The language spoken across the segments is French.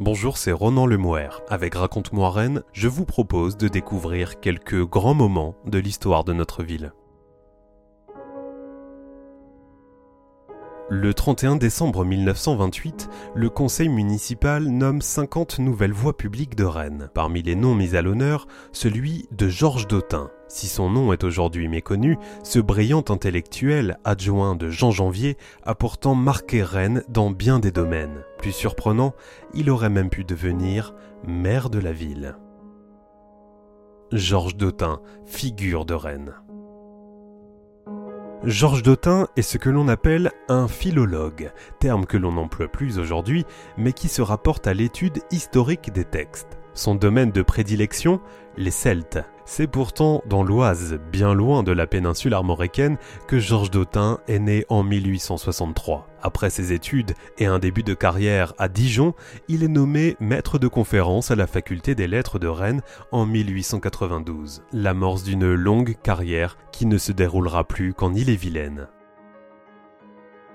Bonjour, c'est Ronan Lemouer. Avec Raconte-moi Rennes, je vous propose de découvrir quelques grands moments de l'histoire de notre ville. Le 31 décembre 1928, le conseil municipal nomme 50 nouvelles voies publiques de Rennes. Parmi les noms mis à l'honneur, celui de Georges Dautin. Si son nom est aujourd'hui méconnu, ce brillant intellectuel, adjoint de Jean Janvier, a pourtant marqué Rennes dans bien des domaines. Plus surprenant, il aurait même pu devenir maire de la ville. Georges Dautin, figure de Rennes. Georges Dautin est ce que l'on appelle un philologue, terme que l'on n'emploie plus aujourd'hui, mais qui se rapporte à l'étude historique des textes. Son domaine de prédilection, les Celtes. C'est pourtant dans l'Oise, bien loin de la péninsule armoricaine, que Georges Dautin est né en 1863. Après ses études et un début de carrière à Dijon, il est nommé maître de conférence à la faculté des lettres de Rennes en 1892. L'amorce d'une longue carrière qui ne se déroulera plus qu'en Ille-et-Vilaine.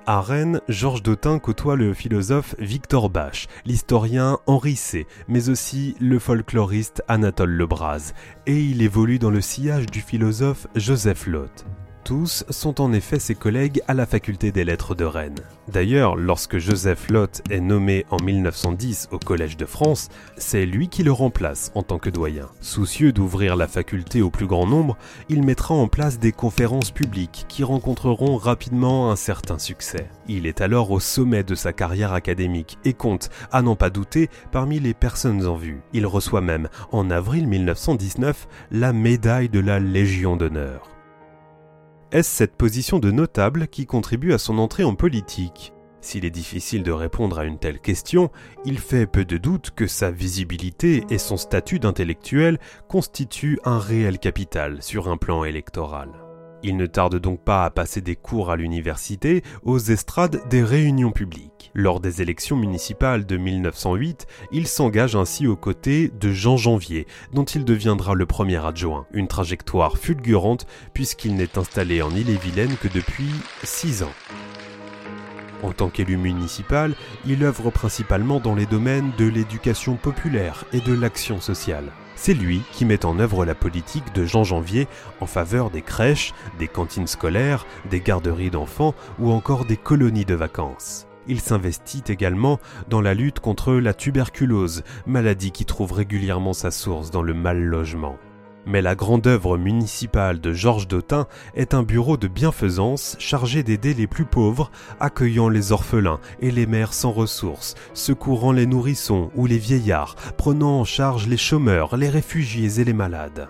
À Rennes, Georges Dautin côtoie le philosophe Victor Bach, l'historien Henri C, mais aussi le folkloriste Anatole Lebras, et il évolue dans le sillage du philosophe Joseph Lotte. Tous sont en effet ses collègues à la faculté des lettres de Rennes. D'ailleurs, lorsque Joseph Lotte est nommé en 1910 au Collège de France, c'est lui qui le remplace en tant que doyen. Soucieux d'ouvrir la faculté au plus grand nombre, il mettra en place des conférences publiques qui rencontreront rapidement un certain succès. Il est alors au sommet de sa carrière académique et compte, à n'en pas douter, parmi les personnes en vue. Il reçoit même, en avril 1919, la médaille de la Légion d'honneur. Est-ce cette position de notable qui contribue à son entrée en politique? S'il est difficile de répondre à une telle question, il fait peu de doute que sa visibilité et son statut d'intellectuel constituent un réel capital sur un plan électoral. Il ne tarde donc pas à passer des cours à l'université aux estrades des réunions publiques. Lors des élections municipales de 1908, il s'engage ainsi aux côtés de Jean Janvier, dont il deviendra le premier adjoint. Une trajectoire fulgurante puisqu'il n'est installé en Ille-et-Vilaine que depuis six ans. En tant qu'élu municipal, il œuvre principalement dans les domaines de l'éducation populaire et de l'action sociale. C'est lui qui met en œuvre la politique de Jean Janvier en faveur des crèches, des cantines scolaires, des garderies d'enfants ou encore des colonies de vacances. Il s'investit également dans la lutte contre la tuberculose, maladie qui trouve régulièrement sa source dans le mal logement. Mais la grande œuvre municipale de Georges Dautin est un bureau de bienfaisance chargé d'aider les plus pauvres, accueillant les orphelins et les mères sans ressources, secourant les nourrissons ou les vieillards, prenant en charge les chômeurs, les réfugiés et les malades.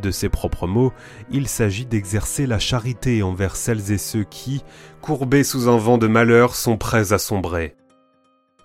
De ses propres mots, il s'agit d'exercer la charité envers celles et ceux qui, courbés sous un vent de malheur, sont prêts à sombrer.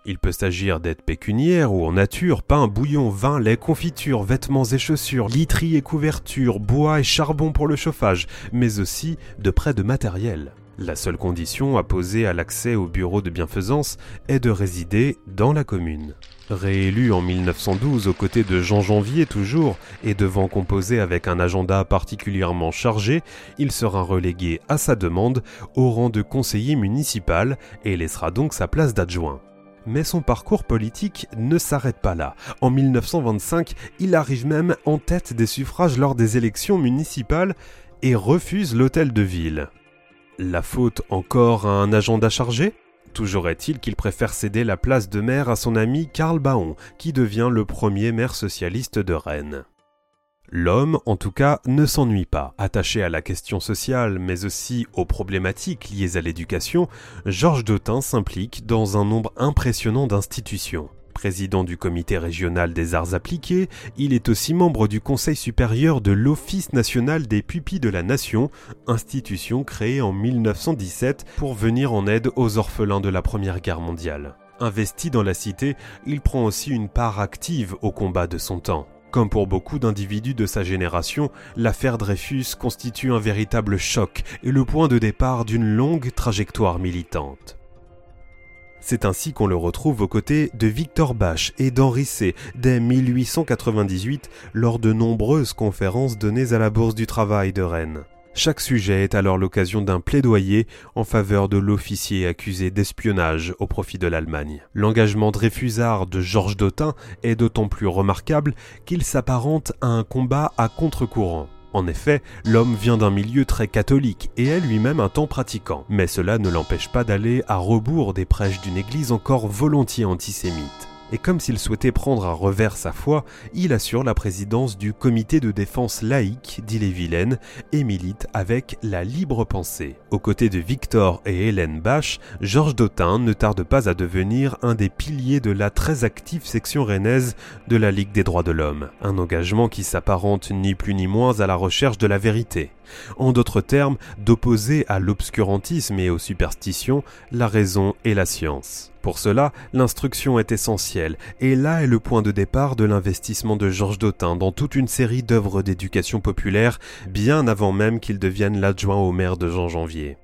Il peut s'agir d'aides pécuniaires ou en nature, pain, bouillon, vin, lait, confiture, vêtements et chaussures, literie et couverture, bois et charbon pour le chauffage, mais aussi de prêts de matériel. La seule condition à poser à l'accès au bureau de bienfaisance est de résider dans la commune. Réélu en 1912 aux côtés de Jean Janvier toujours, et devant composer avec un agenda particulièrement chargé, il sera relégué à sa demande au rang de conseiller municipal et laissera donc sa place d'adjoint. Mais son parcours politique ne s'arrête pas là. En 1925, il arrive même en tête des suffrages lors des élections municipales et refuse l'hôtel de ville. La faute encore à un agenda chargé? Toujours est-il qu'il préfère céder la place de maire à son ami Karl Baon, qui devient le premier maire socialiste de Rennes. L'homme, en tout cas, ne s'ennuie pas. Attaché à la question sociale, mais aussi aux problématiques liées à l'éducation, Georges Dautin s'implique dans un nombre impressionnant d'institutions. Président du comité régional des arts appliqués, il est aussi membre du Conseil supérieur de l'Office national des pupilles de la nation, institution créée en 1917 pour venir en aide aux orphelins de la Première Guerre mondiale. Investi dans la cité, il prend aussi une part active au combat de son temps. Comme pour beaucoup d'individus de sa génération, l'affaire Dreyfus constitue un véritable choc et le point de départ d'une longue trajectoire militante. C'est ainsi qu'on le retrouve aux côtés de Victor Bach et d'Henri C. dès 1898 lors de nombreuses conférences données à la Bourse du Travail de Rennes. Chaque sujet est alors l'occasion d'un plaidoyer en faveur de l'officier accusé d'espionnage au profit de l'Allemagne. L'engagement Dreyfusard de Georges Dautin est d'autant plus remarquable qu'il s'apparente à un combat à contre-courant. En effet, l'homme vient d'un milieu très catholique et est lui-même un temps pratiquant, mais cela ne l'empêche pas d'aller à rebours des prêches d'une église encore volontiers antisémite et comme s'il souhaitait prendre à revers sa foi, il assure la présidence du comité de défense laïque d'Ille-et-Vilaine et milite avec la libre pensée. Aux côtés de Victor et Hélène Bach, Georges Dautin ne tarde pas à devenir un des piliers de la très active section rennaise de la Ligue des droits de l'homme, un engagement qui s'apparente ni plus ni moins à la recherche de la vérité. En d'autres termes, d'opposer à l'obscurantisme et aux superstitions la raison et la science. Pour cela, l'instruction est essentielle, et là est le point de départ de l'investissement de Georges Dautin dans toute une série d'œuvres d'éducation populaire, bien avant même qu'il devienne l'adjoint au maire de Jean Janvier.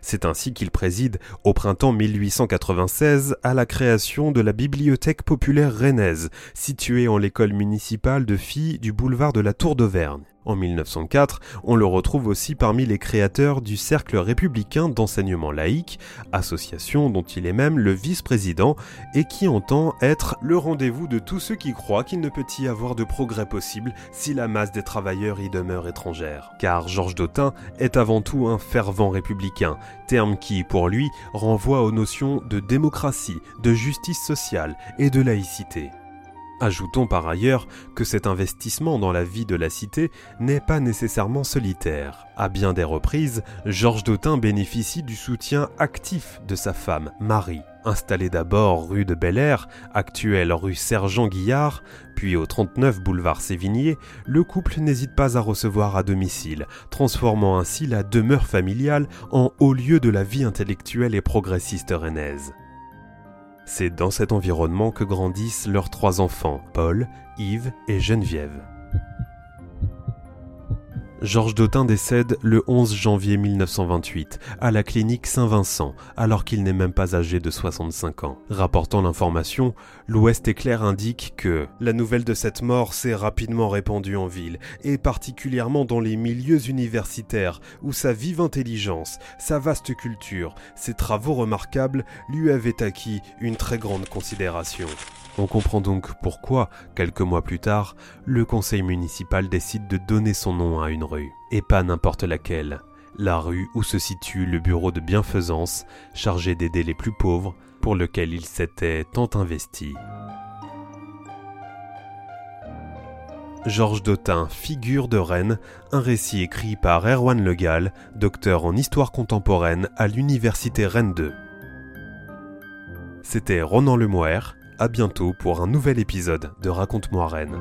C'est ainsi qu'il préside, au printemps 1896, à la création de la Bibliothèque populaire rennaise, située en l'école municipale de filles du boulevard de la Tour d'Auvergne. En 1904, on le retrouve aussi parmi les créateurs du Cercle républicain d'enseignement laïque, association dont il est même le vice-président et qui entend être le rendez-vous de tous ceux qui croient qu'il ne peut y avoir de progrès possible si la masse des travailleurs y demeure étrangère. Car Georges Dautin est avant tout un fervent républicain, terme qui, pour lui, renvoie aux notions de démocratie, de justice sociale et de laïcité. Ajoutons par ailleurs que cet investissement dans la vie de la cité n'est pas nécessairement solitaire. À bien des reprises, Georges Dautin bénéficie du soutien actif de sa femme, Marie. Installée d'abord rue de Bel Air, actuelle rue Sergent Guillard, puis au 39 boulevard Sévigné, le couple n'hésite pas à recevoir à domicile, transformant ainsi la demeure familiale en haut lieu de la vie intellectuelle et progressiste rennaise. C'est dans cet environnement que grandissent leurs trois enfants, Paul, Yves et Geneviève. Georges Dautin décède le 11 janvier 1928 à la clinique Saint-Vincent alors qu'il n'est même pas âgé de 65 ans. Rapportant l'information, l'Ouest éclair indique que la nouvelle de cette mort s'est rapidement répandue en ville et particulièrement dans les milieux universitaires où sa vive intelligence, sa vaste culture, ses travaux remarquables lui avaient acquis une très grande considération. On comprend donc pourquoi, quelques mois plus tard, le conseil municipal décide de donner son nom à une rue, et pas n'importe laquelle, la rue où se situe le bureau de bienfaisance chargé d'aider les plus pauvres, pour lequel il s'était tant investi. Georges Dautin, figure de Rennes, un récit écrit par Erwan Legal, docteur en histoire contemporaine à l'université Rennes 2. C'était Ronan Lemoire, à bientôt pour un nouvel épisode de Raconte-moi Rennes.